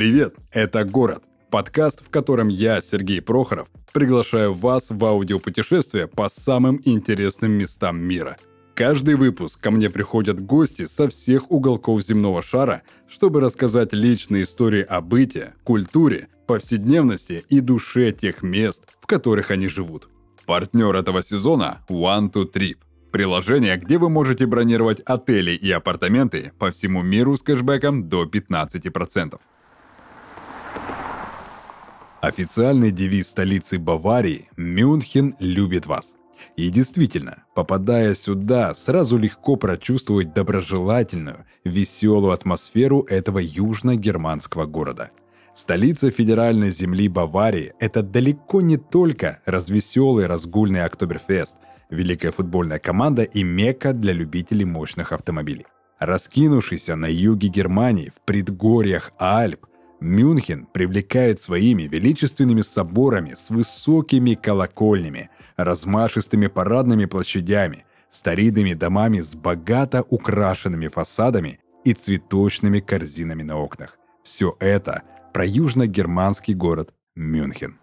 Привет, это «Город» – подкаст, в котором я, Сергей Прохоров, приглашаю вас в аудиопутешествие по самым интересным местам мира. Каждый выпуск ко мне приходят гости со всех уголков земного шара, чтобы рассказать личные истории о быте, культуре, повседневности и душе тех мест, в которых они живут. Партнер этого сезона – One to Trip – приложение, где вы можете бронировать отели и апартаменты по всему миру с кэшбэком до 15%. Официальный девиз столицы Баварии «Мюнхен любит вас». И действительно, попадая сюда, сразу легко прочувствовать доброжелательную, веселую атмосферу этого южно-германского города. Столица федеральной земли Баварии – это далеко не только развеселый разгульный Октоберфест, великая футбольная команда и мекка для любителей мощных автомобилей. Раскинувшийся на юге Германии, в предгорьях Альп, Мюнхен привлекает своими величественными соборами с высокими колокольнями, размашистыми парадными площадями, старинными домами с богато украшенными фасадами и цветочными корзинами на окнах. Все это про южно-германский город Мюнхен.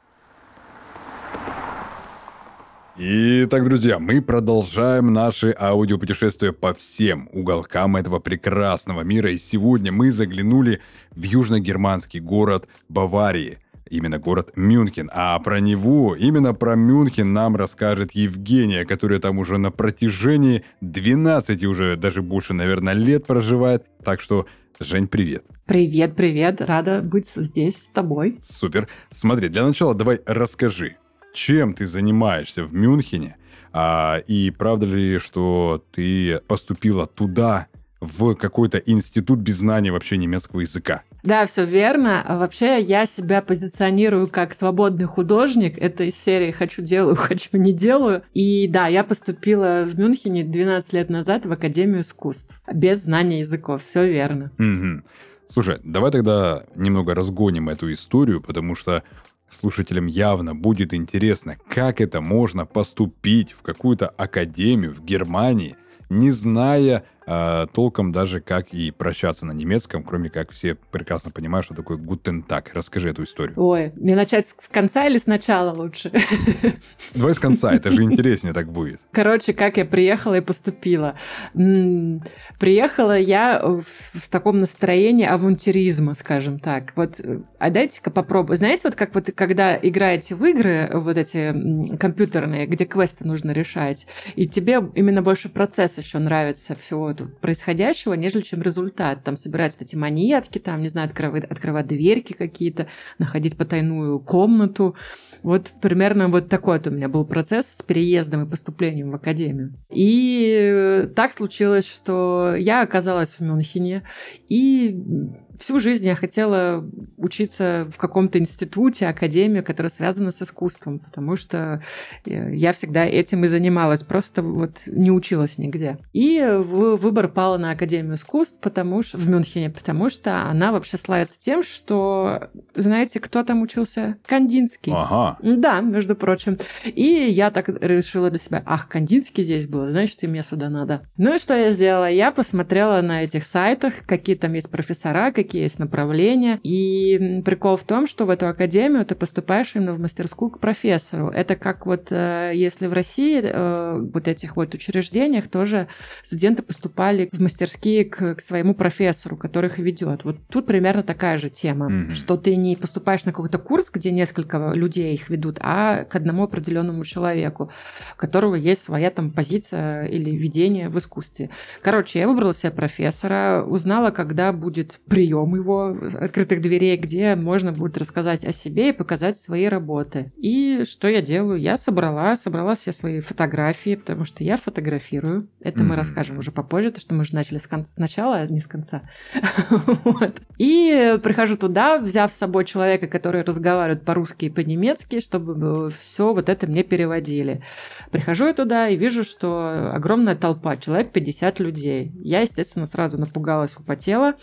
Итак, друзья, мы продолжаем наше аудиопутешествие по всем уголкам этого прекрасного мира. И сегодня мы заглянули в южно-германский город Баварии. Именно город Мюнхен. А про него, именно про Мюнхен нам расскажет Евгения, которая там уже на протяжении 12 уже, даже больше, наверное, лет проживает. Так что Жень, привет. Привет, привет. Рада быть здесь с тобой. Супер. Смотри, для начала давай расскажи, чем ты занимаешься в Мюнхене, а, и правда ли, что ты поступила туда, в какой-то институт без знания вообще немецкого языка. Да, все верно. Вообще я себя позиционирую как свободный художник. Это из серии «Хочу делаю, хочу не делаю». И да, я поступила в Мюнхене 12 лет назад в Академию искусств. Без знания языков. Все верно. Угу. Слушай, давай тогда немного разгоним эту историю, потому что Слушателям явно будет интересно, как это можно поступить в какую-то академию в Германии, не зная э, толком даже, как и прощаться на немецком, кроме как все прекрасно понимают, что такое «гутен так». Расскажи эту историю. Ой, мне начать с конца или сначала лучше? Давай с конца, это же интереснее так будет. Короче, как я приехала и поступила. Приехала я в, в таком настроении авантюризма, скажем так. Вот, а дайте-ка попробую. Знаете, вот как вот когда играете в игры, вот эти компьютерные, где квесты нужно решать, и тебе именно больше процесс еще нравится всего происходящего, нежели чем результат. Там собирать вот эти монетки, там, не знаю, открывать, открывать дверки какие-то, находить потайную комнату. Вот примерно вот такой вот у меня был процесс с переездом и поступлением в академию. И так случилось, что я оказалась в Мюнхене, и всю жизнь я хотела учиться в каком-то институте, академии, которая связана с искусством, потому что э, я всегда этим и занималась, просто вот не училась нигде. И выбор пал на Академию искусств, потому что в Мюнхене, потому что она вообще славится тем, что, знаете, кто там учился? Кандинский. Ага. Да, между прочим. И я так решила для себя, ах, Кандинский здесь был, значит, и мне сюда надо. Ну и что я сделала? Я посмотрела на этих сайтах, какие там есть профессора, какие какие есть направления. И прикол в том, что в эту академию ты поступаешь именно в мастерскую к профессору. Это как вот э, если в России э, вот этих вот учреждениях тоже студенты поступали в мастерские к, к своему профессору, который их ведет. Вот тут примерно такая же тема, mm-hmm. что ты не поступаешь на какой-то курс, где несколько людей их ведут, а к одному определенному человеку, у которого есть своя там позиция или видение в искусстве. Короче, я выбрала себе профессора, узнала, когда будет прием прием его открытых дверей, где можно будет рассказать о себе и показать свои работы. И что я делаю? Я собрала, собрала все свои фотографии, потому что я фотографирую. Это mm-hmm. мы расскажем уже попозже, то что мы же начали с конца, сначала, а не с конца. вот. И прихожу туда, взяв с собой человека, который разговаривает по-русски и по-немецки, чтобы все вот это мне переводили. Прихожу я туда и вижу, что огромная толпа, человек 50 людей. Я, естественно, сразу напугалась, употела.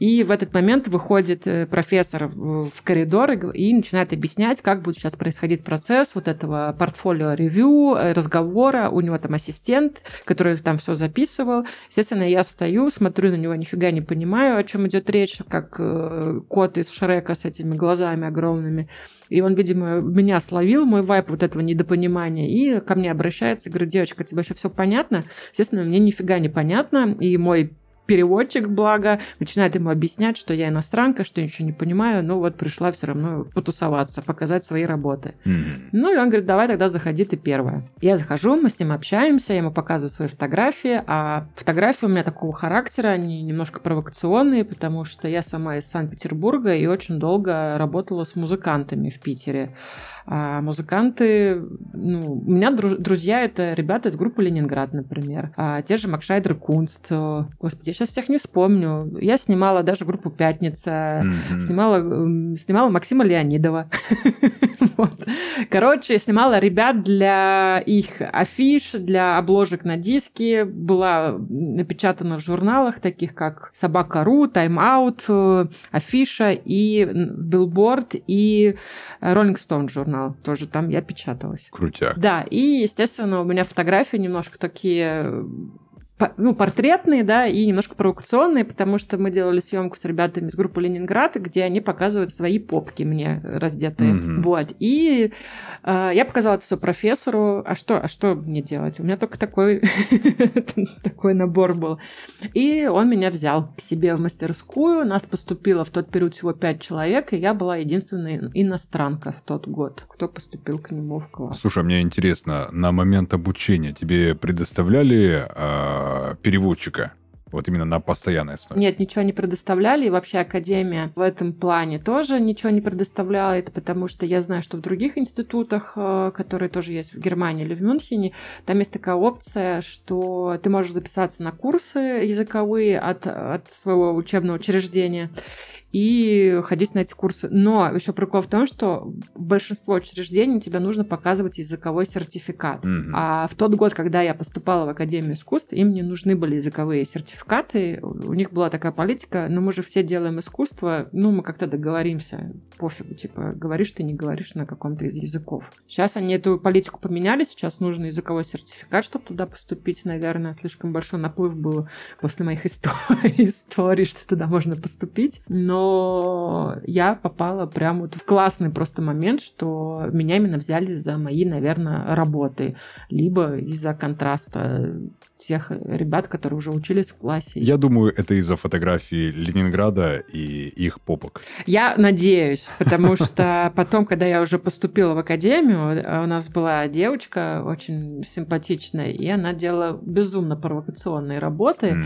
И в этот момент выходит э, профессор в коридор и начинает объяснять, как будет сейчас происходить процесс вот этого портфолио-ревью, э, разговора. У него там ассистент, который там все записывал. Естественно, я стою, смотрю на него, нифига не понимаю, о чем идет речь, как э, кот из Шрека с этими глазами огромными. И он, видимо, меня словил, мой вайп вот этого недопонимания, и ко мне обращается, говорит, девочка, тебе еще все понятно? Естественно, мне нифига не понятно, и мой переводчик, благо, начинает ему объяснять, что я иностранка, что ничего не понимаю, но вот пришла все равно потусоваться, показать свои работы. Mm-hmm. Ну, и он говорит, давай тогда заходи ты первая. Я захожу, мы с ним общаемся, я ему показываю свои фотографии, а фотографии у меня такого характера, они немножко провокационные, потому что я сама из Санкт-Петербурга и очень долго работала с музыкантами в Питере. А музыканты, ну, у меня друз- друзья это ребята из группы Ленинград, например. А те же Markscheider Kunst. Господи, я сейчас всех не вспомню. Я снимала даже группу Пятница, mm-hmm. снимала, снимала Максима Леонидова. Короче, снимала ребят для их афиш, для обложек на диски. Была напечатана в журналах, таких как Собака.ру, Time Out, Афиша и Билборд и Stone журнал. Тоже там я печаталась. Крутяк. Да, и, естественно, у меня фотографии немножко такие ну, портретные, да, и немножко провокационные, потому что мы делали съемку с ребятами из группы Ленинград, где они показывают свои попки мне раздетые. Mm-hmm. Вот. И э, я показала это все профессору. А что, а что мне делать? У меня только такой, такой набор был. И он меня взял к себе в мастерскую. Нас поступило в тот период всего пять человек, и я была единственная иностранка в тот год, кто поступил к нему в класс. Слушай, мне интересно, на момент обучения тебе предоставляли э, Переводчика? Вот именно на постоянной основе. Нет, ничего не предоставляли. И вообще Академия в этом плане тоже ничего не предоставляла. Потому что я знаю, что в других институтах, э, которые тоже есть в Германии или в Мюнхене, там есть такая опция, что ты можешь записаться на курсы языковые от, от своего учебного учреждения и ходить на эти курсы. Но еще прикол в том, что в большинство учреждений тебе нужно показывать языковой сертификат. Mm-hmm. А в тот год, когда я поступала в Академию искусств, им не нужны были языковые сертификаты. У них была такая политика, ну мы же все делаем искусство, ну мы как-то договоримся, пофигу, типа говоришь ты, не говоришь на каком-то из языков. Сейчас они эту политику поменяли, сейчас нужен языковой сертификат, чтобы туда поступить, наверное, слишком большой наплыв был после моих историй, что туда можно поступить. Но я попала прямо вот в классный просто момент, что меня именно взяли за мои, наверное, работы, либо из-за контраста тех ребят, которые уже учились в классе. Я думаю, это из-за фотографии Ленинграда и их попок. Я надеюсь, потому что потом, когда я уже поступила в академию, у нас была девочка очень симпатичная, и она делала безумно провокационные работы,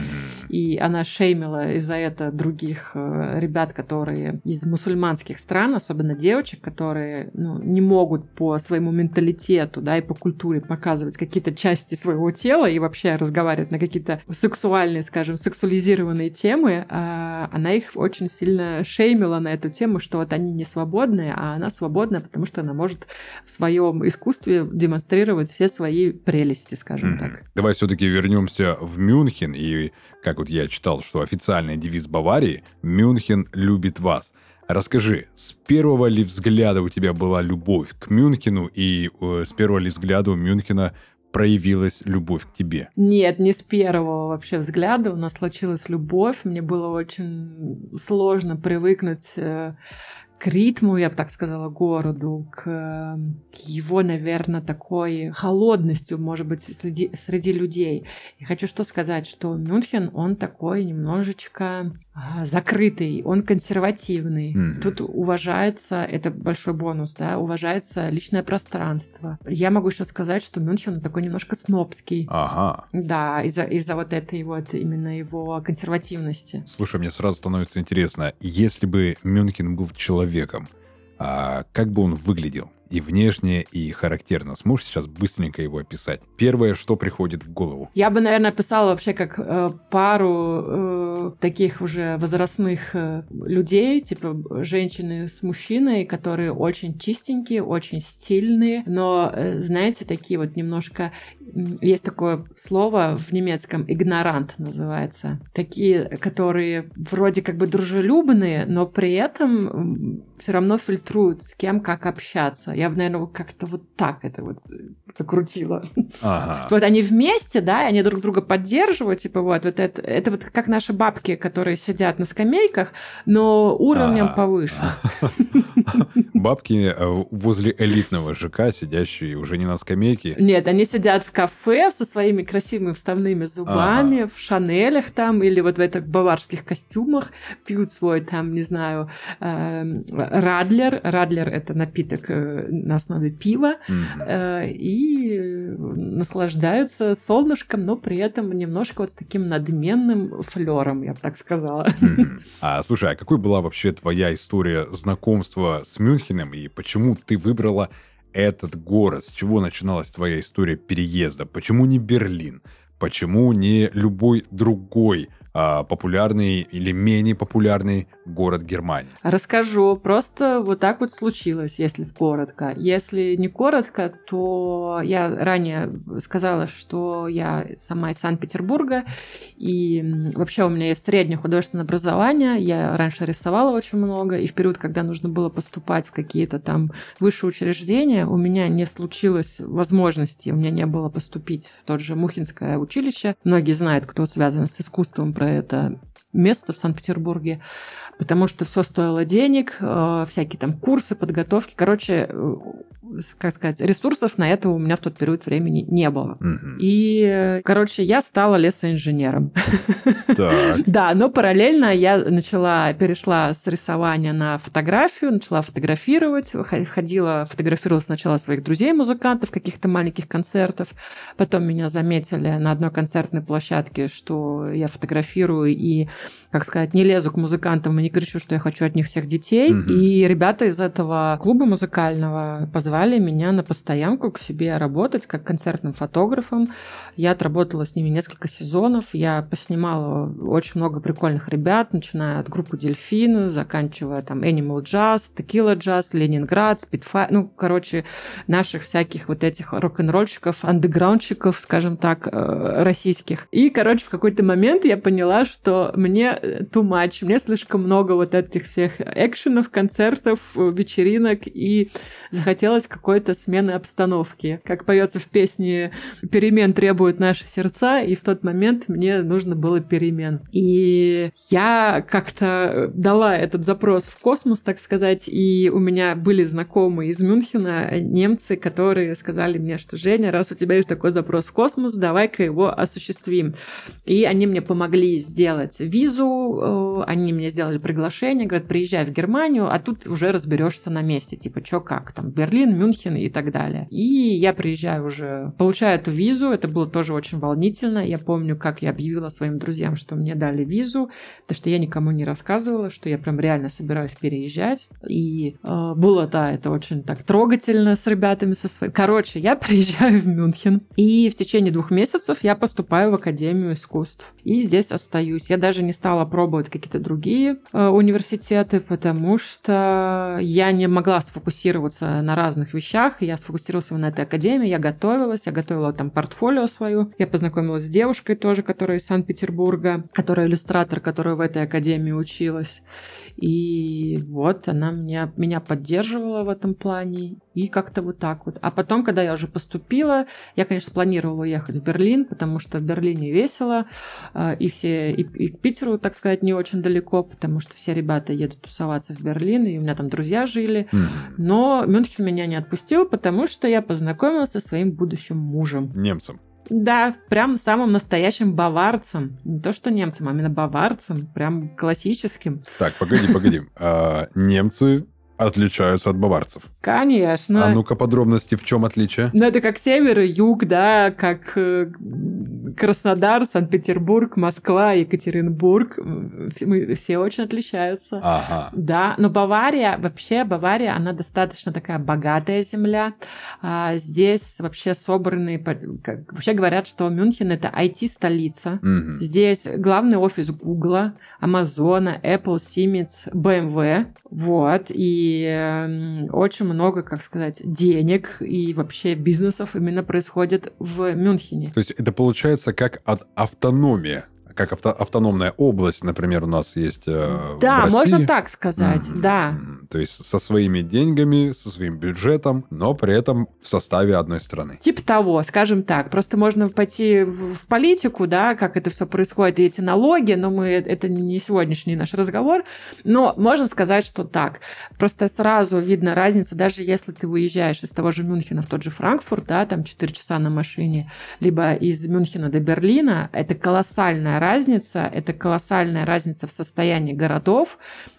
и она шеймила из-за этого других э, ребят, которые из мусульманских стран, особенно девочек, которые ну, не могут по своему менталитету, да, и по культуре показывать какие-то части своего тела и вообще разговаривать на какие-то сексуальные, скажем, сексуализированные темы, а она их очень сильно шеймила на эту тему, что вот они не свободные, а она свободная, потому что она может в своем искусстве демонстрировать все свои прелести, скажем mm-hmm. так. Давай все-таки вернемся в Мюнхен и как вот я читал, что официальный девиз Баварии «Мюнхен любит вас». Расскажи, с первого ли взгляда у тебя была любовь к Мюнхену и э, с первого ли взгляда у Мюнхена проявилась любовь к тебе? Нет, не с первого вообще взгляда у нас случилась любовь. Мне было очень сложно привыкнуть э, к ритму, я бы так сказала, городу, к, к его, наверное, такой холодностью, может быть, среди, среди людей. И хочу что сказать, что Мюнхен, он такой немножечко закрытый, он консервативный. Mm-hmm. Тут уважается, это большой бонус, да, уважается личное пространство. Я могу еще сказать, что Мюнхен такой немножко снобский. Ага. Да, из-за из вот этой вот именно его консервативности. Слушай, мне сразу становится интересно, если бы Мюнхен был человеком, а как бы он выглядел? И внешне, и характерно. Сможешь сейчас быстренько его описать? Первое, что приходит в голову? Я бы, наверное, описала вообще как э, пару э, таких уже возрастных э, людей, типа женщины с мужчиной, которые очень чистенькие, очень стильные, но, э, знаете, такие вот немножко... Есть такое слово в немецком «игнорант» называется. Такие, которые вроде как бы дружелюбные, но при этом все равно фильтруют, с кем как общаться. Я бы, наверное, как-то вот так это вот закрутила. Ага. Вот они вместе, да, они друг друга поддерживают, типа вот, вот это, это вот как наши бабки, которые сидят на скамейках, но уровнем ага. повыше. Бабки э, возле элитного ЖК, сидящие уже не на скамейке. Нет, они сидят в кафе со своими красивыми вставными зубами, в шанелях там, или вот в этих баварских костюмах, пьют свой там, не знаю, эм, Радлер. Радлер — это напиток э, на основе пива. Mm-hmm. И наслаждаются солнышком, но при этом немножко вот с таким надменным флером, я бы так сказала. А слушай, а какой была вообще твоя история знакомства с Мюнхеном и почему ты выбрала этот город? С чего начиналась твоя история переезда? Почему не Берлин? Почему не любой другой популярный или менее популярный город Германии? Расскажу. Просто вот так вот случилось, если коротко. Если не коротко, то я ранее сказала, что я сама из Санкт-Петербурга, и вообще у меня есть среднее художественное образование. Я раньше рисовала очень много, и в период, когда нужно было поступать в какие-то там высшие учреждения, у меня не случилось возможности, у меня не было поступить в тот же Мухинское училище. Многие знают, кто связан с искусством про это место в Санкт-Петербурге, потому что все стоило денег, э, всякие там курсы, подготовки. Короче, э, как сказать, ресурсов на это у меня в тот период времени не было. Угу. И, короче, я стала лесоинженером. Да, но параллельно я начала, перешла с рисования на фотографию, начала фотографировать, ходила, фотографировала сначала своих друзей-музыкантов, каких-то маленьких концертов, потом меня заметили на одной концертной площадке, что я фотографирую и, как сказать, не лезу к музыкантам и не кричу, что я хочу от них всех детей. И ребята из этого клуба музыкального позвали меня на постоянку к себе работать как концертным фотографом. Я отработала с ними несколько сезонов. Я поснимала очень много прикольных ребят, начиная от группы Дельфин, заканчивая там Animal Jazz, Tequila Jazz, Ленинград, Spitfire, ну, короче, наших всяких вот этих рок-н-ролльщиков, андеграундщиков, скажем так, э, российских. И, короче, в какой-то момент я поняла, что мне э, too much, мне слишком много вот этих всех экшенов, концертов, вечеринок, и захотелось какой-то смены обстановки. Как поется в песне «Перемен требуют наши сердца», и в тот момент мне нужно было перемен. И я как-то дала этот запрос в космос, так сказать, и у меня были знакомые из Мюнхена, немцы, которые сказали мне, что Женя, раз у тебя есть такой запрос в космос, давай-ка его осуществим. И они мне помогли сделать визу, э, они мне сделали приглашение, говорят, приезжай в Германию, а тут уже разберешься на месте, типа, что как, там, Берлин, Мюнхен и так далее. И я приезжаю уже, получаю эту визу, это было тоже очень волнительно. Я помню, как я объявила своим друзьям, что мне дали визу, потому что я никому не рассказывала, что я прям реально собираюсь переезжать. И э, было, да, это очень так трогательно с ребятами со своими. Короче, я приезжаю в Мюнхен, и в течение двух месяцев я поступаю в Академию искусств. И здесь остаюсь. Я даже не стала пробовать какие-то другие университеты, потому что я не могла сфокусироваться на разных разных вещах. Я сфокусировалась на этой академии, я готовилась, я готовила там портфолио свою. Я познакомилась с девушкой тоже, которая из Санкт-Петербурга, которая иллюстратор, которая в этой академии училась. И вот она меня, меня поддерживала в этом плане. И как-то вот так вот. А потом, когда я уже поступила, я, конечно, планировала уехать в Берлин, потому что в Берлине весело. А, и все, и, и к Питеру, так сказать, не очень далеко, потому что все ребята едут тусоваться в Берлин, и у меня там друзья жили. Но Мюнхен меня не отпустил, потому что я познакомилась со своим будущим мужем. Немцем. Да, прям самым настоящим баварцем. Не то, что немцем, а именно баварцем. Прям классическим. Так, погоди, погоди. А, немцы отличаются от баварцев. Конечно. А ну-ка подробности, в чем отличие? Ну, это как север и юг, да, как э, Краснодар, Санкт-Петербург, Москва, Екатеринбург, мы все очень отличаются. Ага. Да, но Бавария, вообще Бавария, она достаточно такая богатая земля. А, здесь вообще собраны, как, вообще говорят, что Мюнхен это IT-столица. Мгм. Здесь главный офис Гугла, Амазона, Apple, Siemens, BMW. Вот. И очень много, как сказать, денег и вообще бизнесов именно происходит в Мюнхене. То есть это получается как от автономия, как авто- автономная область, например, у нас есть э, в Да, России. можно так сказать, Мгм. да. То есть со своими деньгами, со своим бюджетом, но при этом в составе одной страны. Типа того, скажем так. Просто можно пойти в политику, да, как это все происходит, и эти налоги, но мы это не сегодняшний наш разговор. Но можно сказать, что так. Просто сразу видно разницу, даже если ты выезжаешь из того же Мюнхена в тот же Франкфурт, да, там 4 часа на машине, либо из Мюнхена до Берлина, это колоссальная разница, это колоссальная разница в состоянии городов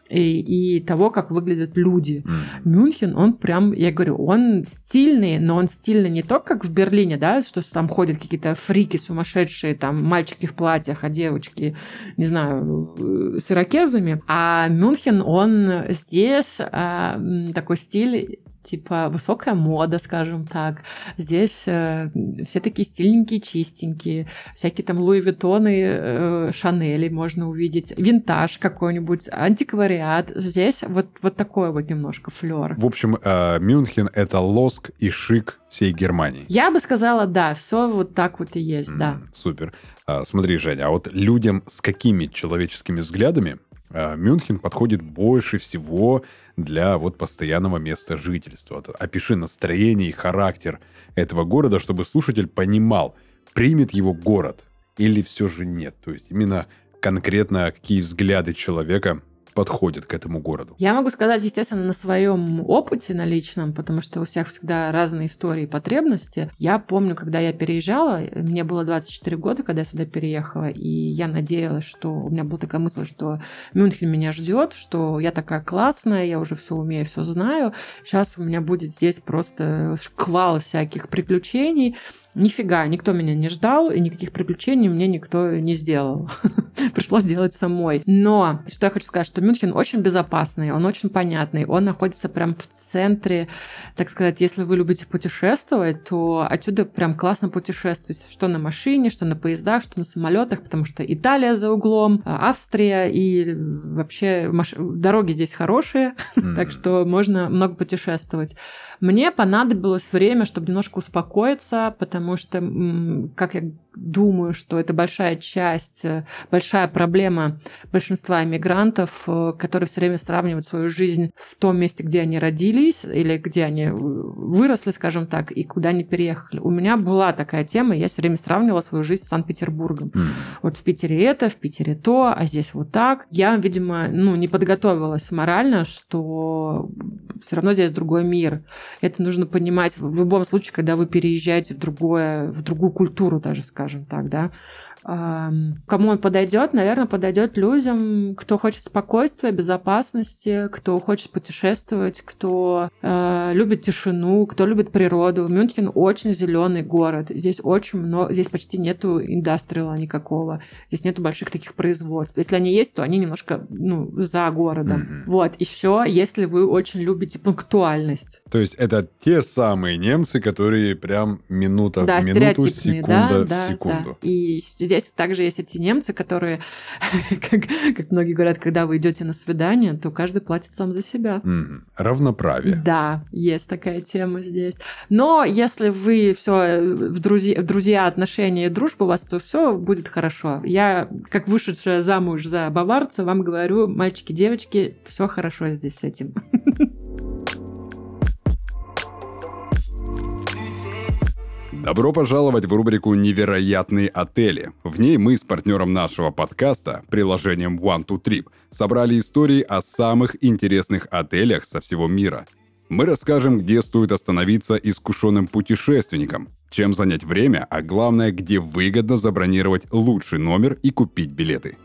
и, и того, как выглядят люди. Мгм. Мюнхен, он прям, я говорю, он стильный, но он стильный не только как в Берлине, да, что там ходят какие-то фрики сумасшедшие, там мальчики в платьях, а девочки, не знаю, э, с ирокезами, а Мюнхен, он здесь а, такой стиль типа высокая мода, скажем так. Здесь э, все такие стильненькие, чистенькие. Всякие там Луи Виттоны, э, Шанели можно увидеть. Винтаж какой-нибудь, антиквариат. Здесь вот, вот такой вот немножко флер. В общем, э, Мюнхен — это лоск и шик всей Германии. Я бы сказала, да, все вот так вот и есть, да. М, Супер. А, Смотри, Женя, а вот людям с какими человеческими взглядами а, Мюнхен подходит больше всего для вот постоянного места жительства? Опиши настроение и характер этого города, чтобы слушатель понимал, примет его город или все же нет. То есть именно конкретно какие взгляды человека подходят к этому городу. Я могу сказать, естественно, на своем опыте, на личном, потому что у всех всегда разные истории и потребности. Я помню, когда я переезжала, мне было 24 года, когда я сюда переехала, и я надеялась, что у меня была такая мысль, что Мюнхен меня ждет, что я такая классная, я уже все умею, все знаю. Сейчас у меня будет здесь просто шквал всяких приключений. Нифига, никто меня не ждал, и никаких приключений мне никто не сделал. Пришлось делать самой. Но что я хочу сказать, что Мюнхен очень безопасный, он очень понятный, он находится прям в центре, так сказать, если вы любите путешествовать, то отсюда прям классно путешествовать, что на машине, что на поездах, что на самолетах, потому что Италия за углом, а, Австрия и вообще маш- дороги здесь хорошие, так что можно много путешествовать. Мне понадобилось время, чтобы немножко успокоиться, потому что, как я думаю, что это большая часть, э, большая проблема большинства иммигрантов, э, которые все время сравнивают свою жизнь в том месте, где они родились или где они э, выросли, скажем так, и куда они переехали. У меня была такая тема, я все время сравнивала свою жизнь с Санкт-Петербургом. Вот в Питере это, в Питере то, а здесь вот так. Я, видимо, ну, не подготовилась морально, что все равно здесь другой мир. Это нужно понимать в любом случае, когда вы переезжаете в, другое, в другую культуру даже, скажем так, да. Кому он подойдет? Наверное, подойдет людям, кто хочет спокойствия, безопасности, кто хочет путешествовать, кто э, любит тишину, кто любит природу. Мюнхен очень зеленый город. Здесь очень много, здесь почти нету индастриала никакого. Здесь нету больших таких производств. Если они есть, то они немножко ну, за городом. Мгм. Вот. Еще, если вы очень любите пунктуальность. То есть это те самые немцы, которые прям минута да, в минуту, секунда да, в да, секунду. да. И здесь также есть эти немцы, которые, как, как многие говорят, когда вы идете на свидание, то каждый платит сам за себя. Мгм. Равноправие. Да, есть такая тема здесь. Но если вы все в друзья, друзья, отношения и дружба у вас, то все будет хорошо. Я, как вышедшая замуж за баварца, вам говорю, мальчики, девочки, все хорошо здесь с этим. Добро пожаловать в рубрику «Невероятные отели». В ней мы с партнером нашего подкаста, приложением One to Trip, собрали истории о самых интересных отелях со всего мира. Мы расскажем, где стоит остановиться искушенным путешественникам, чем занять время, а главное, где выгодно забронировать лучший номер и купить билеты.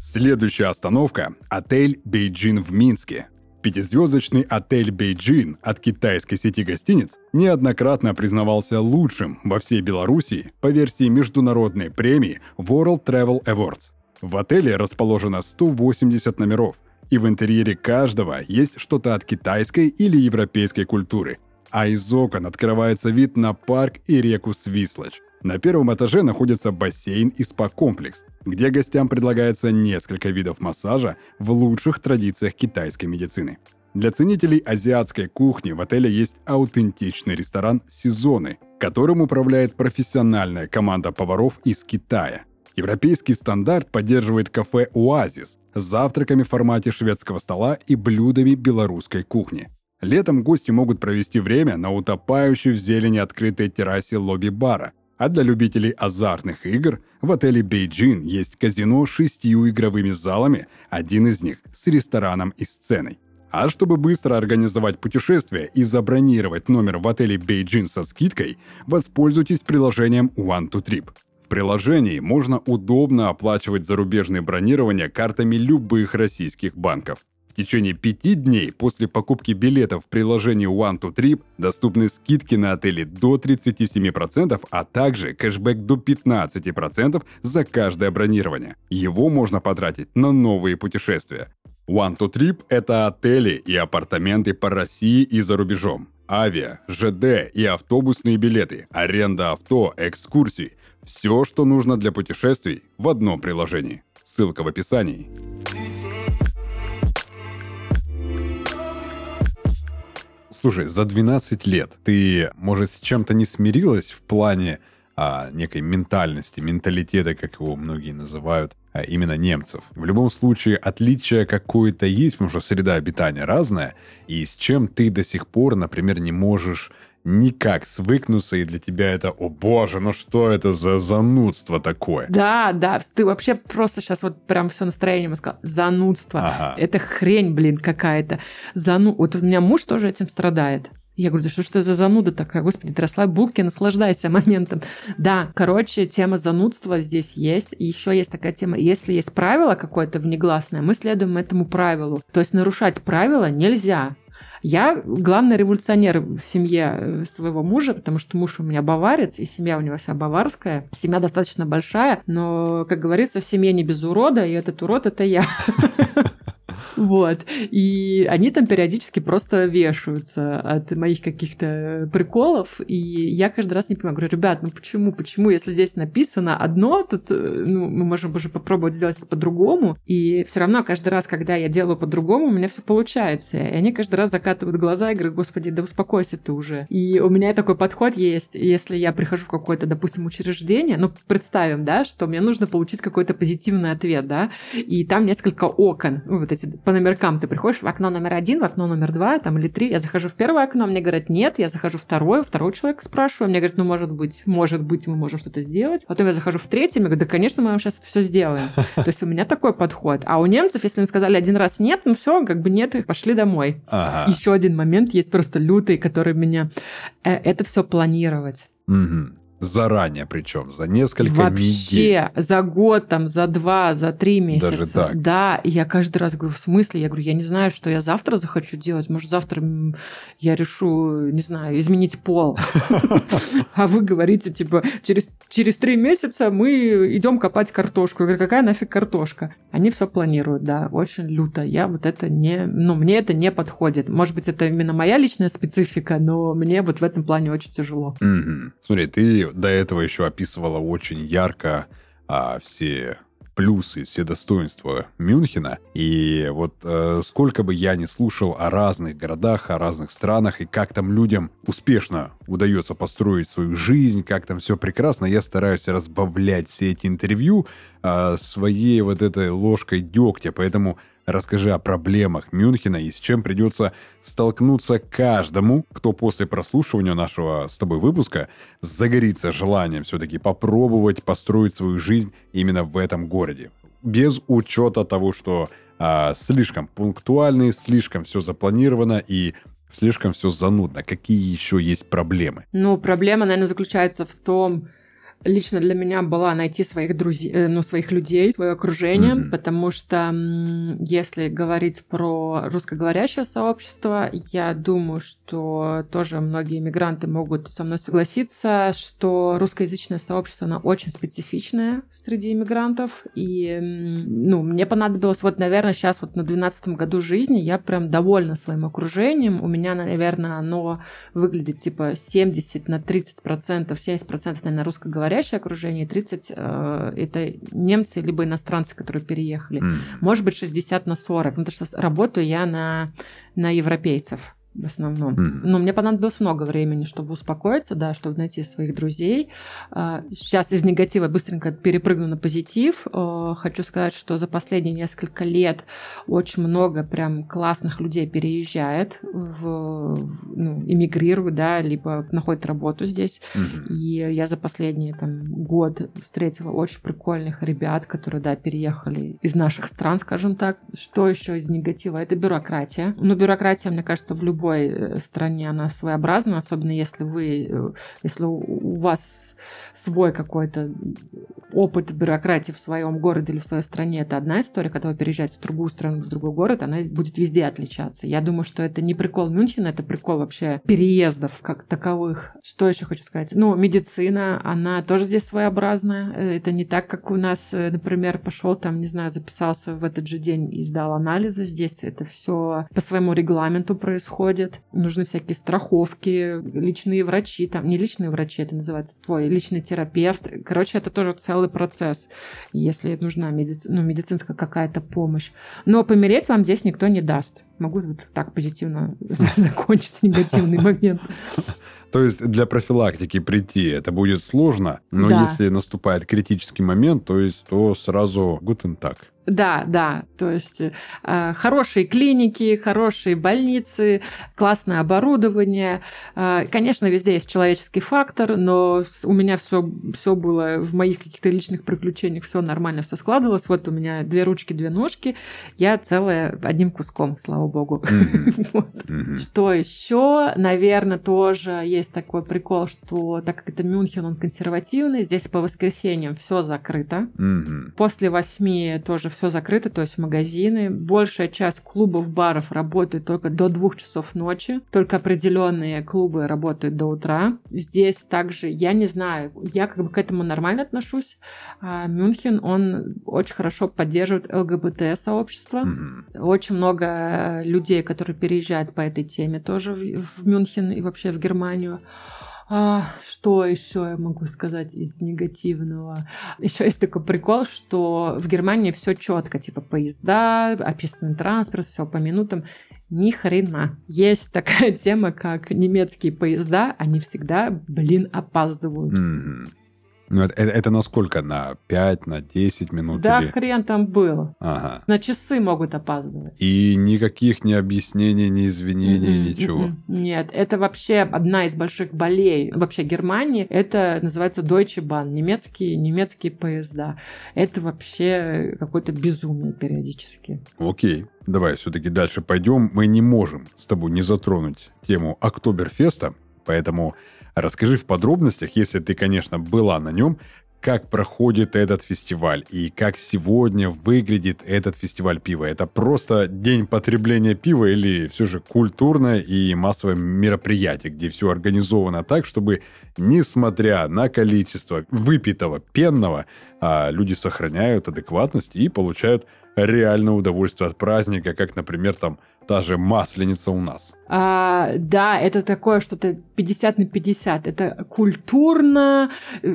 Следующая остановка – отель «Бейджин» в Минске. Пятизвездочный отель «Бейджин» от китайской сети гостиниц неоднократно признавался лучшим во всей Белоруссии по версии международной премии World Travel Awards. В отеле расположено 180 номеров, и в интерьере каждого есть что-то от китайской или европейской культуры. А из окон открывается вид на парк и реку Свислочь. На первом этаже находится бассейн и спа-комплекс, где гостям предлагается несколько видов массажа в лучших традициях китайской медицины. Для ценителей азиатской кухни в отеле есть аутентичный ресторан «Сезоны», которым управляет профессиональная команда поваров из Китая. Европейский стандарт поддерживает кафе «Оазис» с завтраками в формате шведского стола и блюдами белорусской кухни. Летом гости могут провести время на утопающей в зелени открытой террасе лобби-бара, а для любителей азартных игр в отеле «Бейджин» есть казино с шестью игровыми залами, один из них с рестораном и сценой. А чтобы быстро организовать путешествие и забронировать номер в отеле «Бейджин» со скидкой, воспользуйтесь приложением One2Trip. В приложении можно удобно оплачивать зарубежные бронирования картами любых российских банков течение пяти дней после покупки билетов в приложении One to Trip доступны скидки на отели до 37%, а также кэшбэк до 15% за каждое бронирование. Его можно потратить на новые путешествия. One to Trip – это отели и апартаменты по России и за рубежом. Авиа, ЖД и автобусные билеты, аренда авто, экскурсии – все, что нужно для путешествий в одном приложении. Ссылка в описании. Слушай, за 12 лет ты, может, с чем-то не смирилась в плане а, некой ментальности, менталитета, как его многие называют, а именно немцев. В любом случае, отличие какое-то есть, потому что среда обитания разная, и с чем ты до сих пор, например, не можешь никак свыкнуться, и для тебя это, о боже, ну что это за занудство такое? Да, да, ты вообще просто сейчас вот прям все настроение сказал. Занудство. Ага. Это хрень, блин, какая-то. Зану... Вот у меня муж тоже этим страдает. Я говорю, да что ты за зануда такая? Господи, ты росла булки, наслаждайся моментом. Да, короче, тема занудства здесь есть. Еще есть такая тема, если есть правило какое-то внегласное, мы следуем этому правилу. То есть нарушать правила нельзя. Я главный революционер в семье э, своего мужа, потому что муж у меня баварец, и семья у него вся баварская. Семья достаточно большая, но, как говорится, в семье не без урода, и этот урод — это я. Вот. И они там периодически просто вешаются от моих каких-то приколов. И я каждый раз не понимаю. Говорю, ребят, ну почему? Почему? Если здесь написано одно, тут э, ну, мы можем уже попробовать сделать это по-другому. И все равно каждый раз, когда я делаю по-другому, у меня все получается. И они каждый раз закатывают глаза и говорят, господи, да успокойся ты уже. И у меня такой подход есть, если я прихожу в какое-то, допустим, учреждение, ну, представим, да, что мне нужно получить какой-то позитивный ответ, да, и там несколько окон, ну, вот эти по номеркам. Ты приходишь в окно номер один, в окно номер два, там, или три. Я захожу в первое окно, мне говорят, нет. Я захожу в второе, второй человек спрашиваю. Мне говорят, ну, может быть, может быть, мы можем что-то сделать. Потом я захожу в третье, мне говорят, да, конечно, мы вам сейчас это все сделаем. То есть у меня такой подход. А у немцев, если им сказали один раз нет, ну все, как бы нет, пошли домой. Ага. Еще один момент есть просто лютый, который меня... Э, это все планировать. Угу. Заранее причем, за несколько Вообще, недель. Вообще, за год, там, за два, за три месяца. Даже так? Да, и я каждый раз говорю, в смысле? Я говорю, я не знаю, что я завтра захочу делать. Может, завтра я решу, не знаю, изменить пол. А вы говорите, типа, через, через три месяца мы идем копать картошку. Я говорю, какая нафиг картошка? Они все планируют, да, очень люто. Я вот это не... Ну, мне это не подходит. Может быть, это именно моя личная специфика, но мне вот в этом плане очень тяжело. Смотри, ты до этого еще описывала очень ярко а, все плюсы, все достоинства Мюнхена. И вот э, сколько бы я ни слушал о разных городах, о разных странах, и как там людям успешно удается построить свою жизнь, как там все прекрасно, я стараюсь разбавлять все эти интервью э, своей вот этой ложкой дегтя. Поэтому Расскажи о проблемах Мюнхена и с чем придется столкнуться каждому, кто после прослушивания нашего с тобой выпуска загорится желанием все-таки попробовать построить свою жизнь именно в этом городе. Без учета того, что а, слишком пунктуальный, слишком все запланировано и слишком все занудно. Какие еще есть проблемы? Ну, проблема, наверное, заключается в том, лично для меня была найти своих друзей, э, ну, своих людей, свое окружение, mm-hmm. потому что если говорить про русскоговорящее сообщество, я думаю, что тоже многие мигранты могут со мной согласиться, что русскоязычное сообщество, оно очень специфичное среди иммигрантов, и, ну, мне понадобилось, вот, наверное, сейчас вот на 12 году жизни я прям довольна своим окружением, у меня, наверное, оно выглядит типа 70 на 30 процентов, 70 процентов, наверное, русскоговорящее окружение, 30 э, это немцы либо иностранцы, которые переехали. Mm. Может быть, 60 на 40, ну, потому что работаю я на, на европейцев в основном. Mm. Но мне понадобилось много времени, чтобы успокоиться, да, чтобы найти своих друзей. Сейчас а, из негатива быстренько перепрыгну на позитив. А, хочу сказать, что за последние несколько лет очень много прям классных людей переезжает, в, ну, эмигрирует, да, либо находит работу здесь. Mm-hmm. И я за последний там, год встретила очень прикольных ребят, которые, да, переехали из наших стран, скажем так. Что еще из негатива? Это бюрократия. Ну, бюрократия, мне кажется, в любом любой э, стране она своеобразна, особенно если вы, э, если у вас свой какой-то опыт бюрократии в своем городе или в своей стране, это одна история, когда вы переезжаете в другую страну, в другой город, она будет везде отличаться. Я думаю, что это не прикол Мюнхена, это прикол вообще переездов как таковых. Что еще хочу сказать? Ну, медицина, она тоже здесь своеобразная. Э, это не так, как у нас, например, пошел там, не знаю, записался в этот же день и сдал анализы. Здесь это все по своему регламенту происходит происходит. Нужны всякие страховки, личные врачи, там не личные врачи, это называется твой личный терапевт. Короче, это тоже целый процесс, если нужна медици... ну, медицинская какая-то помощь. Но помереть вам здесь никто не даст. Могу вот так позитивно закончить негативный момент. То есть для профилактики прийти это будет сложно, но да. если наступает критический момент, то есть то сразу гутен так. Да, да. То есть э, хорошие клиники, хорошие больницы, классное оборудование. Э, конечно, везде есть человеческий фактор, но у меня все, все было в моих каких-то личных приключениях, все нормально, все складывалось. Вот у меня две ручки, две ножки, я целая одним куском, слава богу. Что еще? Наверное, тоже есть такой прикол, что так как это Мюнхен, он консервативный, здесь по воскресеньям все закрыто. После восьми тоже все закрыто, то есть магазины. Большая часть клубов, баров работает только до двух часов ночи. Только определенные клубы работают до утра. Здесь также, я не знаю, я как бы к этому нормально отношусь. А Мюнхен, он очень хорошо поддерживает ЛГБТ-сообщество. Mm-hmm. Очень много людей, которые переезжают по этой теме тоже в, в Мюнхен и вообще в Германию. А, что еще я могу сказать из негативного? Еще есть такой прикол, что в Германии все четко, типа поезда, общественный транспорт, все по минутам. Ни хрена. Есть такая тема, как немецкие поезда, они всегда, блин, опаздывают. Mm-hmm. Ну, это, это на сколько? На 5, на 10 минут? Да, или... хрен там был. Ага. На часы могут опаздывать. И никаких ни объяснений, ни извинений, mm-hmm, ничего? Mm-hmm. Нет, это вообще одна из больших болей вообще Германии. Это называется Deutsche Bahn, немецкие, немецкие поезда. Это вообще какое-то безумие периодически. Окей. Давай все-таки дальше пойдем. Мы не можем с тобой не затронуть тему Октоберфеста, поэтому Расскажи в подробностях, если ты, конечно, была на нем, как проходит этот фестиваль и как сегодня выглядит этот фестиваль пива. Это просто день потребления пива или все же культурное и массовое мероприятие, где все организовано так, чтобы, несмотря на количество выпитого пенного, а, люди сохраняют адекватность и получают реальное удовольствие от праздника, как, например, там та же масленица у нас. А, да, это такое что-то 50 на 50. Это культурно э,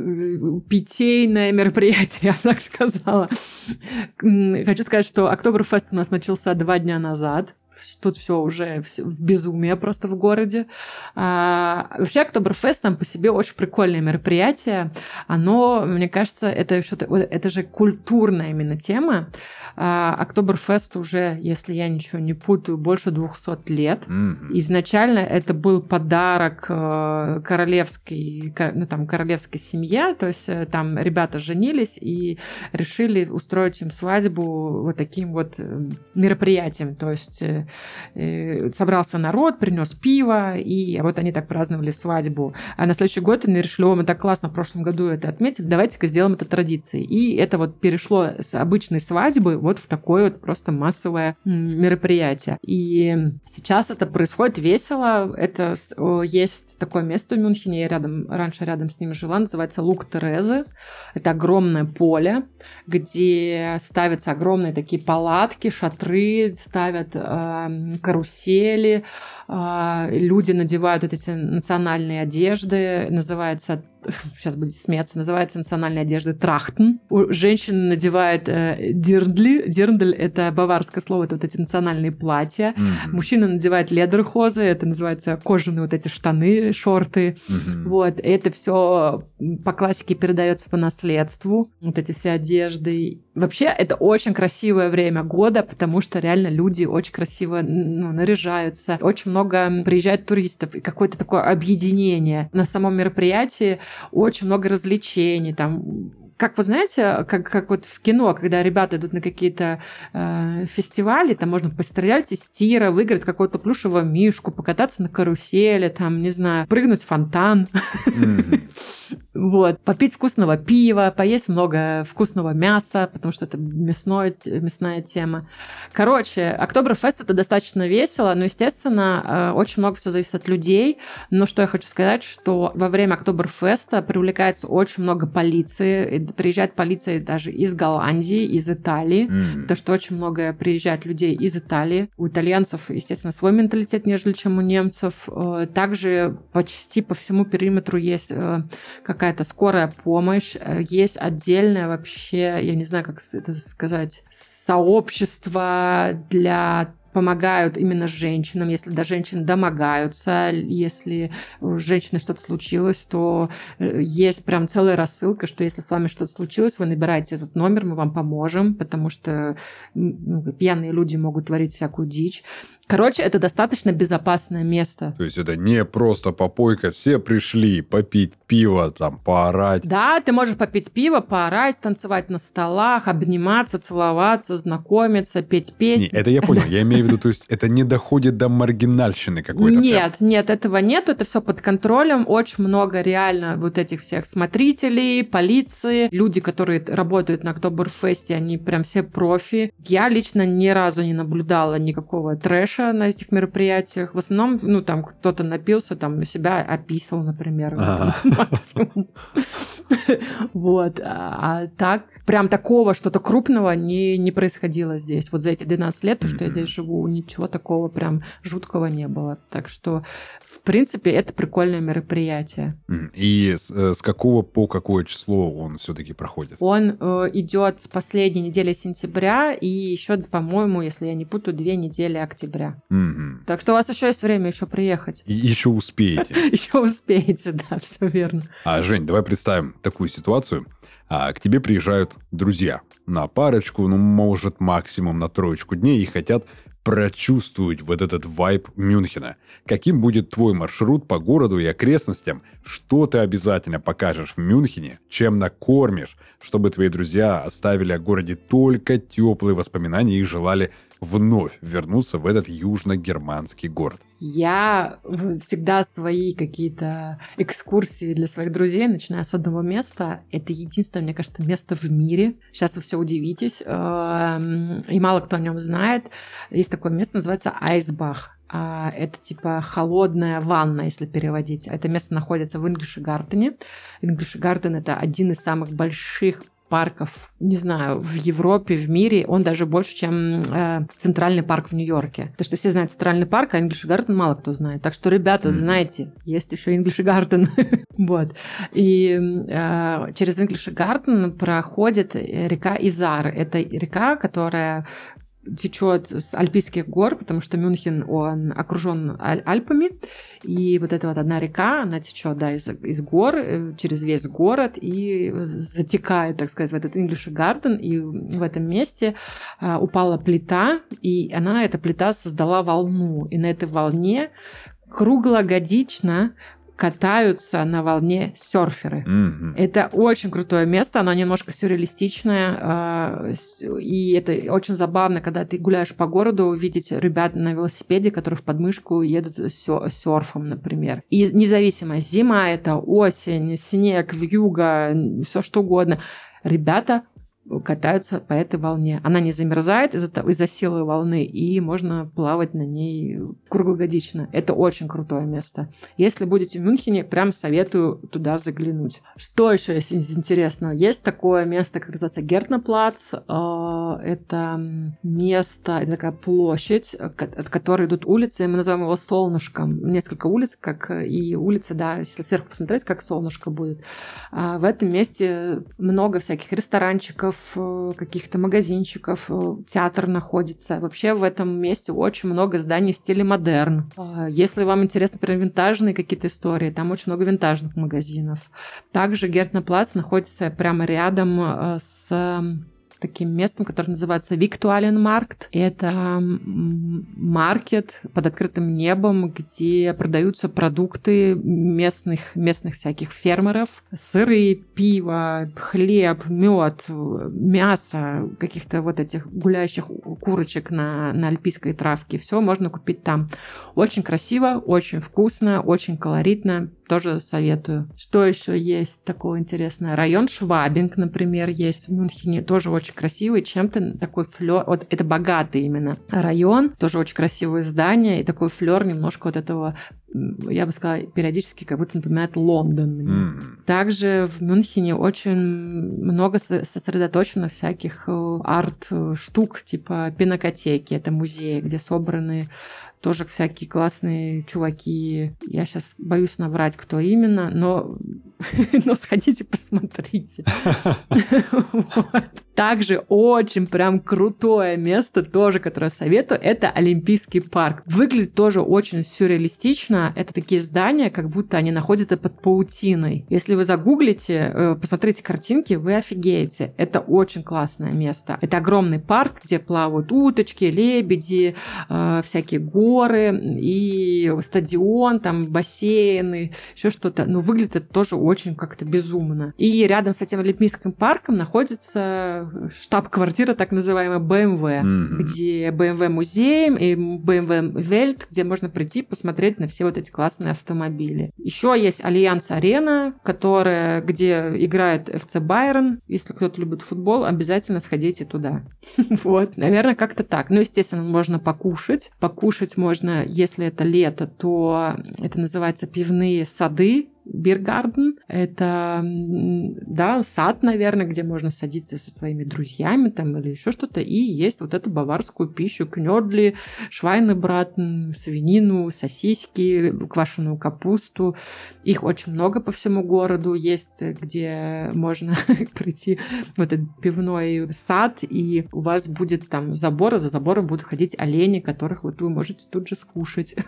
питейное мероприятие, я так сказала. Хочу сказать, что Октоберфест у нас начался два дня назад тут все уже в безумие просто в городе. А, вообще, Октоберфест там по себе очень прикольное мероприятие. Оно, мне кажется, это, что-то, это же культурная именно тема. А, Октоберфест уже, если я ничего не путаю, больше 200 лет. Mm-hmm. Изначально это был подарок э, королевской, ну, там, королевской семье, то есть э, там ребята женились и решили устроить им свадьбу вот таким вот э, мероприятием. То есть собрался народ, принес пиво, и вот они так праздновали свадьбу. А на следующий год они решили, о, мы так классно в прошлом году это отметили, давайте-ка сделаем это традицией. И это вот перешло с обычной свадьбы вот в такое вот просто массовое мероприятие. И сейчас это происходит весело. Это есть такое место в Мюнхене, я рядом, раньше рядом с ним жила, называется Лук Терезы. Это огромное поле, где ставятся огромные такие палатки, шатры, ставят э, карусели, э, люди надевают вот эти национальные одежды, называется сейчас будет смеяться, называется национальная одежда трахтен. У женщин надевает э, дирндли. Дирндль — это баварское слово, это вот эти национальные платья. Mm-hmm. Мужчина надевает ледерхозы, это называется кожаные вот эти штаны, шорты. Mm-hmm. Вот, это все по классике передается по наследству, вот эти все одежды. Вообще, это очень красивое время года, потому что реально люди очень красиво ну, наряжаются. Очень много приезжает туристов, и какое-то такое объединение. На самом мероприятии очень много развлечений, там как вы знаете, как, как вот в кино, когда ребята идут на какие-то э, фестивали, там можно пострелять из тира, выиграть какого-то плюшевого мишку, покататься на карусели, там, не знаю, прыгнуть в фонтан. Вот. Попить вкусного пива, поесть много вкусного мяса, потому что это мясной, мясная тема. Короче, Октоберфест это достаточно весело, но, естественно, э, очень много все зависит от людей. Но что я хочу сказать, что во время Октоберфеста привлекается очень много полиции, приезжает полиция даже из Голландии, из Италии, mm. потому что очень много приезжает людей из Италии. У итальянцев, естественно, свой менталитет, нежели чем у немцев. Э, также почти по всему периметру есть э, какая-то скорая помощь, э, есть отдельное вообще, я не знаю, как это сказать, сообщество для помогают именно женщинам, если до женщин домогаются, если у женщины что-то случилось, то э, есть прям целая рассылка, что если с вами что-то случилось, вы набираете этот номер, мы вам поможем, потому что ну, пьяные люди могут творить всякую дичь. Короче, это достаточно безопасное место. То есть это не просто попойка, все пришли попить пиво, там, поорать. Да, ты можешь попить пиво, поорать, танцевать на столах, обниматься, целоваться, знакомиться, петь песни. Не, это я понял, я имею в виду, то есть это не доходит до маргинальщины какой-то. Нет, прям. нет, этого нет, это все под контролем, очень много реально вот этих всех смотрителей, полиции, люди, которые работают на Октоберфесте, они прям все профи. Я лично ни разу не наблюдала никакого трэша, трэша на этих мероприятиях. В основном, ну, там кто-то напился, там себя описал, например, максимум. Вот. А так, прям такого что-то крупного не, не происходило здесь. Вот за эти 12 лет, что я здесь живу, ничего такого прям жуткого не было. Так что, в принципе, это прикольное мероприятие. И с, э, с какого по какое число он все-таки проходит? Он э, идет с последней недели сентября и еще, по-моему, если я не путаю, две недели октября октября. Угу. Так что у вас еще есть время еще приехать. И еще успеете. Еще успеете, да, все верно. А, Жень, давай представим такую ситуацию. А, к тебе приезжают друзья на парочку, ну, может, максимум на троечку дней и хотят прочувствовать вот этот вайб Мюнхена. Каким будет твой маршрут по городу и окрестностям? Что ты обязательно покажешь в Мюнхене? Чем накормишь? Чтобы твои друзья оставили о городе только теплые воспоминания и желали вновь вернуться в этот южно-германский город? Я всегда свои какие-то экскурсии для своих друзей начинаю с одного места. Это единственное, мне кажется, место в мире. Сейчас вы все удивитесь. Эм, и мало кто о нем знает. Есть такое место, называется Айсбах. А, это типа холодная ванна, если переводить. Это место находится в Инглишегартене. Инглишегартен — это один из самых больших парков, не знаю, в Европе, в мире, он даже больше, чем э, Центральный парк в Нью-Йорке. Потому что все знают Центральный парк, а English Garden мало кто знает. Так что, ребята, знаете, есть еще English Garden. вот. И э, через English Garden проходит река Изар. Это река, которая течет с альпийских гор, потому что Мюнхен, он окружен Аль Альпами, и вот эта вот одна река, она течет, да, из, из гор, э, через весь город, и затекает, так сказать, в этот English Garden, и в этом месте а, упала плита, и она, эта плита, создала волну, и на этой волне круглогодично катаются на волне серферы. Мгм. Это очень крутое место, оно немножко сюрреалистичное, а, и это очень забавно, когда ты гуляешь по городу, увидеть ребят на велосипеде, которые в подмышку едут серфом, например. И независимо, зима это, осень, снег, вьюга, все что угодно. Ребята катаются по этой волне. Она не замерзает из-за из-за силы волны, и можно плавать на ней круглогодично. Это очень крутое место. Если будете в Мюнхене, прям советую туда заглянуть. Что еще есть из интересного? Есть такое место, как называется Гертнаплац. Э, Это место, это такая площадь, от которой идут улицы, мы называем его солнышком. Несколько улиц, как и улицы, да, если сверху посмотреть, как солнышко будет. А в этом месте много всяких ресторанчиков, э, каких-то магазинчиков, э, театр находится. Вообще в этом месте очень много зданий в стиле модерн. А, Если вам интересны, например, винтажные какие-то истории, там очень много винтажных магазинов. Также Гертнеплац находится прямо рядом э, с таким местом, которое называется Виктуаленмаркт. Это м, маркет под открытым небом, где продаются продукты местных, местных всяких фермеров. Сыры, пиво, хлеб, мед, мясо, каких-то вот этих гуляющих курочек на, на альпийской травке. Все можно купить там. Очень красиво, очень вкусно, очень колоритно. Тоже советую. Что еще есть такого интересного? Район Швабинг, например, есть в Мюнхене. Тоже очень красивый. Чем-то такой флер... Вот это богатый именно район. Тоже очень красивые здания. И такой флер немножко вот этого, я бы сказала, периодически как будто напоминает Лондон мне. М. Также в Мюнхене очень много со- сосредоточено всяких э, арт-штук, типа пинокотеки. Это музеи, где собраны тоже всякие классные чуваки. Я сейчас боюсь наврать, кто именно, но, но сходите, посмотрите. Также очень прям крутое место, тоже, которое советую, это Олимпийский парк. Выглядит тоже очень сюрреалистично. Это такие здания, как будто они находятся под паутиной. Если вы загуглите, э, посмотрите картинки, вы офигеете. Это очень классное место. Это огромный парк, где плавают уточки, лебеди, э, всякие горы и стадион, там бассейны, еще что-то. Но выглядит это тоже очень как-то безумно. И рядом с этим Олимпийским парком находится штаб-квартира, так называемая BMW, Мгм. где BMW музей и BMW Welt, где можно прийти посмотреть на все вот эти классные автомобили. Еще есть Allianz Arena, которая, где играет FC Bayern. Если кто-то любит футбол, обязательно сходите туда. Вот, наверное, как-то так. Ну, естественно, можно покушать. Покушать можно, если это лето, то это называется пивные сады, Биргарден. Это, да, сад, наверное, где можно садиться со своими друзьями там или еще что-то. И есть вот эту баварскую пищу, кнёдли, швайнебратен, свинину, сосиски, квашеную капусту. Их очень много по всему городу есть, где можно прийти в этот пивной сад, и у вас будет там забор, а за забором будут ходить олени, которых вот вы можете тут же скушать.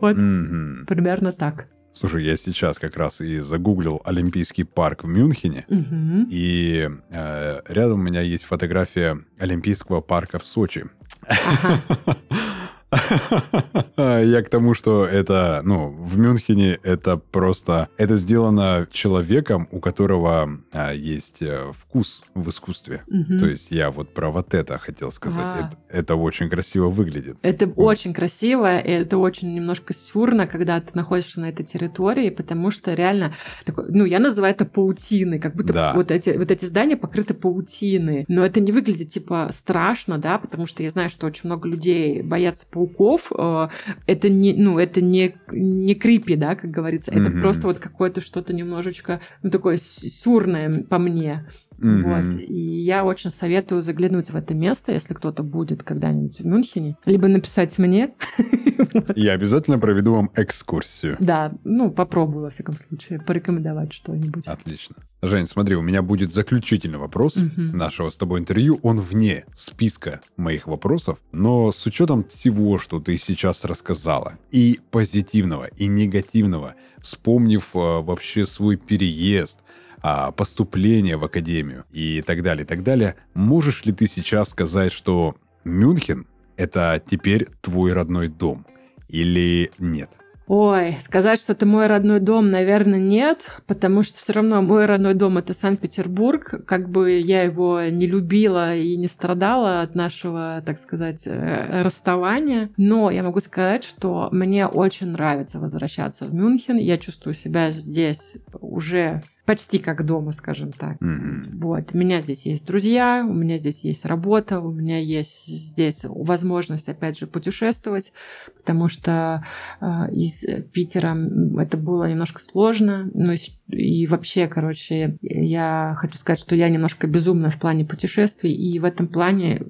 Вот. Мгм. Примерно так. Слушай, я сейчас как раз и загуглил Олимпийский парк в Мюнхене, Мгм. и э, рядом у меня есть фотография Олимпийского парка в Сочи. Я к тому, что это, ну, в Мюнхене это просто... Это сделано человеком, у которого а, есть э, вкус в искусстве. Мгм. То есть я вот про вот это хотел сказать. А. Это, это очень красиво выглядит. Это очень красиво, и это очень немножко сюрно, когда ты находишься на этой территории, потому что реально, такой, ну, я называю это паутиной, как будто Да. вот, эти, вот эти здания покрыты паутиной. Но это не выглядит, типа, страшно, да, потому что я знаю, что очень много людей боятся пауков. э, Это не, ну, это не, не крипи, да, как говорится. Это Мгм. просто вот какое-то что-то немножечко, ну, такое сюрное по мне. Мгм. Вот. И я очень советую заглянуть в это место, если кто-то будет когда-нибудь в Мюнхене, либо написать мне. Я обязательно проведу вам экскурсию. Да, ну, попробую, во всяком случае, порекомендовать что-нибудь. Отлично. Жень, смотри, у меня будет заключительный вопрос Мгм. нашего с тобой интервью. Он вне списка моих вопросов, но с учетом всего, что ты сейчас рассказала, и позитивного, и негативного, вспомнив э, вообще свой переезд, а, поступление в академию и так далее, и так далее, можешь ли ты сейчас сказать, что Мюнхен — это теперь твой родной дом? Или нет? Ой, сказать, что это мой родной дом, наверное, нет, потому что все равно мой родной дом это Санкт-Петербург. Как бы я его не любила и не страдала от нашего, так сказать, э, расставания. Но я могу сказать, что мне очень нравится возвращаться в Мюнхен. Я чувствую себя здесь уже почти как дома, скажем так. Мгм. Вот, у меня здесь есть друзья, у меня здесь есть работа, у меня есть здесь возможность, опять же, путешествовать, потому что э, из Питера это было немножко сложно, но и, вообще, короче, я хочу сказать, что я немножко безумна в плане путешествий, и в этом плане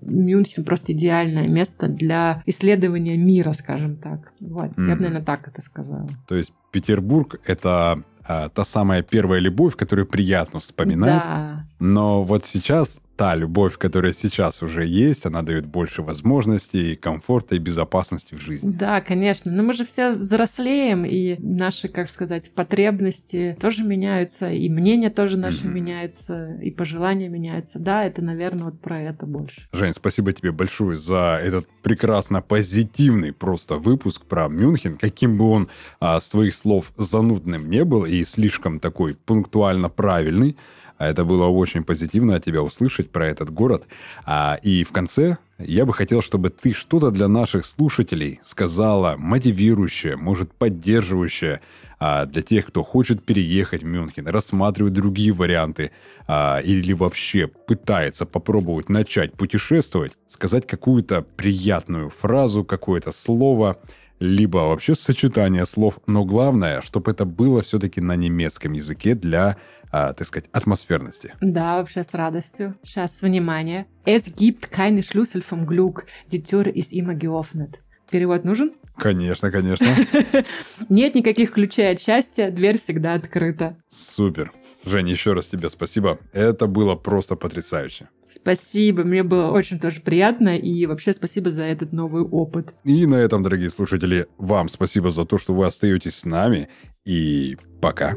Мюнхен просто идеальное место для исследования мира, скажем так. Вот, я бы, наверное, так это сказала. То есть Петербург — это а, та самая первая любовь, которую приятно вспоминать. Да, Но вот сейчас та любовь, которая сейчас уже есть, она дает больше возможностей, комфорта и безопасности в жизни. Да, конечно. Но мы же все взрослеем, и наши, как сказать, потребности тоже меняются, и мнения тоже наши Мгм. меняются, и пожелания меняются. Да, это, наверное, вот про это больше. Жень, спасибо тебе большое за этот прекрасно позитивный просто выпуск про Мюнхен. Каким бы он, а, с твоих слов, занудным не был и слишком такой пунктуально правильный, а это было очень позитивно от тебя услышать про этот город. А, и в конце я бы хотел, чтобы ты что-то для наших слушателей сказала мотивирующее, может, поддерживающее а, для тех, кто хочет переехать в Мюнхен, рассматривать другие варианты а, или вообще пытается попробовать начать путешествовать, сказать какую-то приятную фразу, какое-то слово, либо вообще сочетание слов, но главное, чтобы это было все-таки на немецком языке для, а, так сказать, атмосферности. Да, вообще с радостью. Сейчас, внимание. Es gibt keine Schlüssel vom Glück. Die Tür ist immer geöffnet. Перевод нужен? Конечно, конечно. Нет никаких ключей от счастья, дверь всегда открыта. Супер. Женя, еще раз тебе спасибо. Это было просто потрясающе. Спасибо, мне было очень тоже приятно, и вообще спасибо за этот новый опыт. И на этом, дорогие слушатели, вам спасибо за то, что вы остаетесь с нами. И пока.